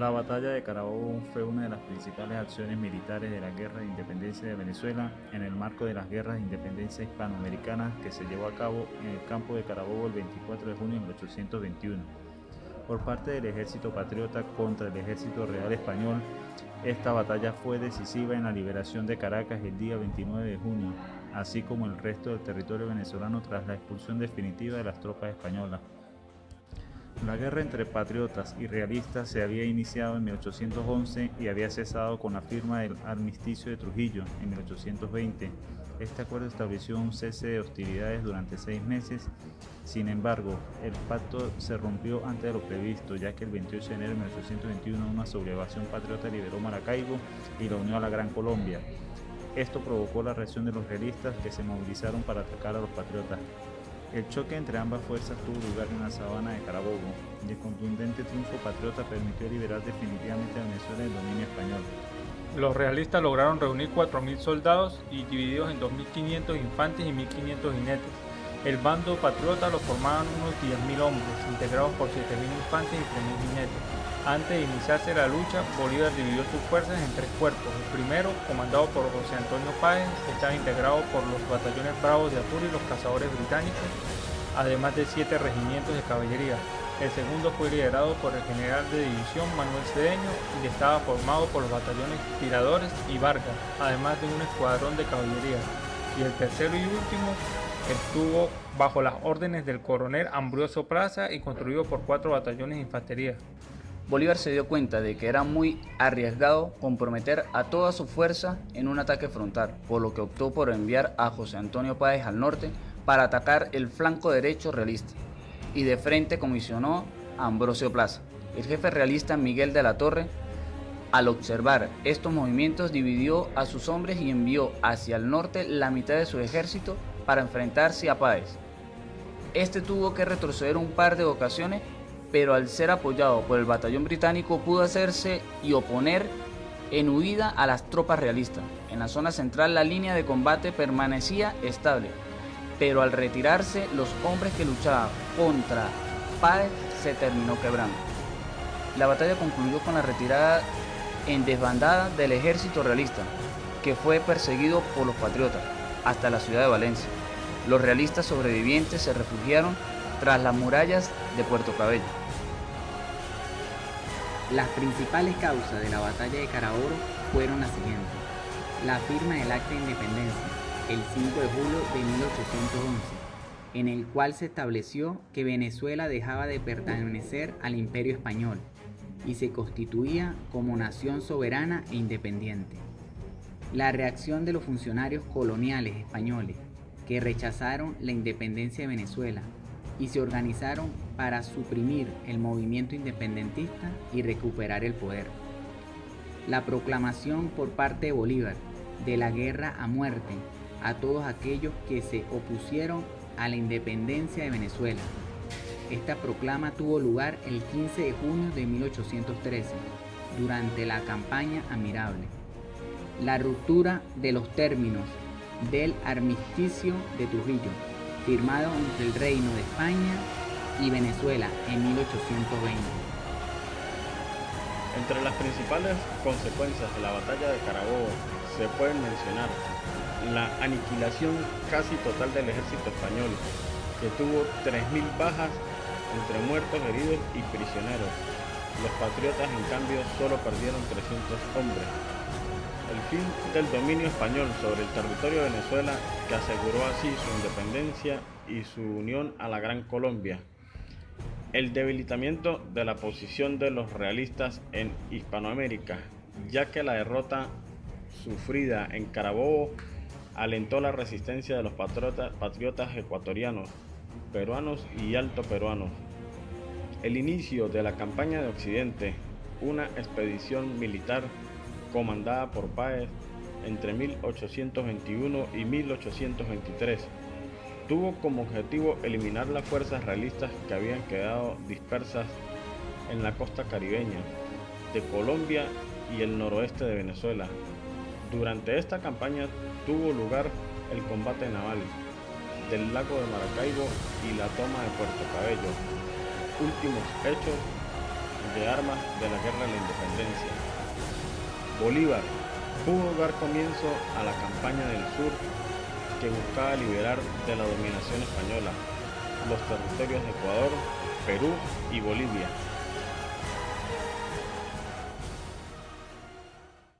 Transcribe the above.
La batalla de Carabobo fue una de las principales acciones militares de la Guerra de Independencia de Venezuela en el marco de las guerras de independencia hispanoamericanas que se llevó a cabo en el campo de Carabobo el 24 de junio de 1821. Por parte del ejército patriota contra el ejército real español, esta batalla fue decisiva en la liberación de Caracas el día 29 de junio, así como el resto del territorio venezolano tras la expulsión definitiva de las tropas españolas. La guerra entre patriotas y realistas se había iniciado en 1811 y había cesado con la firma del armisticio de Trujillo en 1820. Este acuerdo estableció un cese de hostilidades durante seis meses. Sin embargo, el pacto se rompió antes de lo previsto, ya que el 28 de enero de 1821 una sublevación patriota liberó Maracaibo y la unió a la Gran Colombia. Esto provocó la reacción de los realistas que se movilizaron para atacar a los patriotas. El choque entre ambas fuerzas tuvo lugar en la sabana de Carabobo y el contundente triunfo patriota permitió liberar definitivamente a Venezuela del dominio español. Los realistas lograron reunir 4.000 soldados y divididos en 2.500 infantes y 1.500 jinetes. El bando patriota lo formaban unos 10.000 hombres, integrados por 7.000 infantes y 3.000 jinetes. Antes de iniciarse la lucha, Bolívar dividió sus fuerzas en tres cuerpos. El primero, comandado por José Antonio Páez, estaba integrado por los batallones Bravos de Apure y los cazadores británicos, además de siete regimientos de caballería. El segundo fue liderado por el general de división Manuel Cedeño y estaba formado por los batallones Tiradores y Vargas, además de un escuadrón de caballería. Y el tercero y último estuvo bajo las órdenes del coronel Ambrosio Plaza y construido por cuatro batallones de infantería. Bolívar se dio cuenta de que era muy arriesgado comprometer a toda su fuerza en un ataque frontal, por lo que optó por enviar a José Antonio Páez al norte para atacar el flanco derecho realista, y de frente comisionó a Ambrosio Plaza. El jefe realista Miguel de la Torre, al observar estos movimientos, dividió a sus hombres y envió hacia el norte la mitad de su ejército para enfrentarse a Páez. Este tuvo que retroceder un par de ocasiones pero al ser apoyado por el batallón británico pudo hacerse y oponer en huida a las tropas realistas. En la zona central la línea de combate permanecía estable, pero al retirarse los hombres que luchaban contra Páez se terminó quebrando. La batalla concluyó con la retirada en desbandada del ejército realista, que fue perseguido por los patriotas hasta la ciudad de Valencia. Los realistas sobrevivientes se refugiaron tras las murallas de Puerto Cabello. Las principales causas de la batalla de Carabobo fueron las siguientes. La firma del Acta de Independencia, el 5 de julio de 1811, en el cual se estableció que Venezuela dejaba de pertenecer al Imperio Español y se constituía como nación soberana e independiente. La reacción de los funcionarios coloniales españoles que rechazaron la independencia de Venezuela y se organizaron para suprimir el movimiento independentista y recuperar el poder. La proclamación por parte de Bolívar de la guerra a muerte a todos aquellos que se opusieron a la independencia de Venezuela. Esta proclama tuvo lugar el 15 de junio de 1813, durante la campaña Admirable. La ruptura de los términos del armisticio de Trujillo firmado entre el Reino de España y Venezuela en 1820. Entre las principales consecuencias de la batalla de Carabobo se pueden mencionar la aniquilación casi total del ejército español, que tuvo 3.000 bajas entre muertos, heridos y prisioneros. Los patriotas, en cambio, solo perdieron 300 hombres, el fin del dominio español sobre el territorio de Venezuela que aseguró así su independencia y su unión a la Gran Colombia. El debilitamiento de la posición de los realistas en Hispanoamérica, ya que la derrota sufrida en Carabobo alentó la resistencia de los patriotas ecuatorianos, peruanos y alto peruanos. El inicio de la campaña de Occidente, una expedición militar comandada por Páez entre 1821 y 1823. Tuvo como objetivo eliminar las fuerzas realistas que habían quedado dispersas en la costa caribeña de Colombia y el noroeste de Venezuela. Durante esta campaña tuvo lugar el combate naval del lago de Maracaibo y la toma de Puerto Cabello, últimos hechos de armas de la Guerra de la Independencia. Bolívar pudo dar comienzo a la campaña del sur que buscaba liberar de la dominación española los territorios de Ecuador, Perú y Bolivia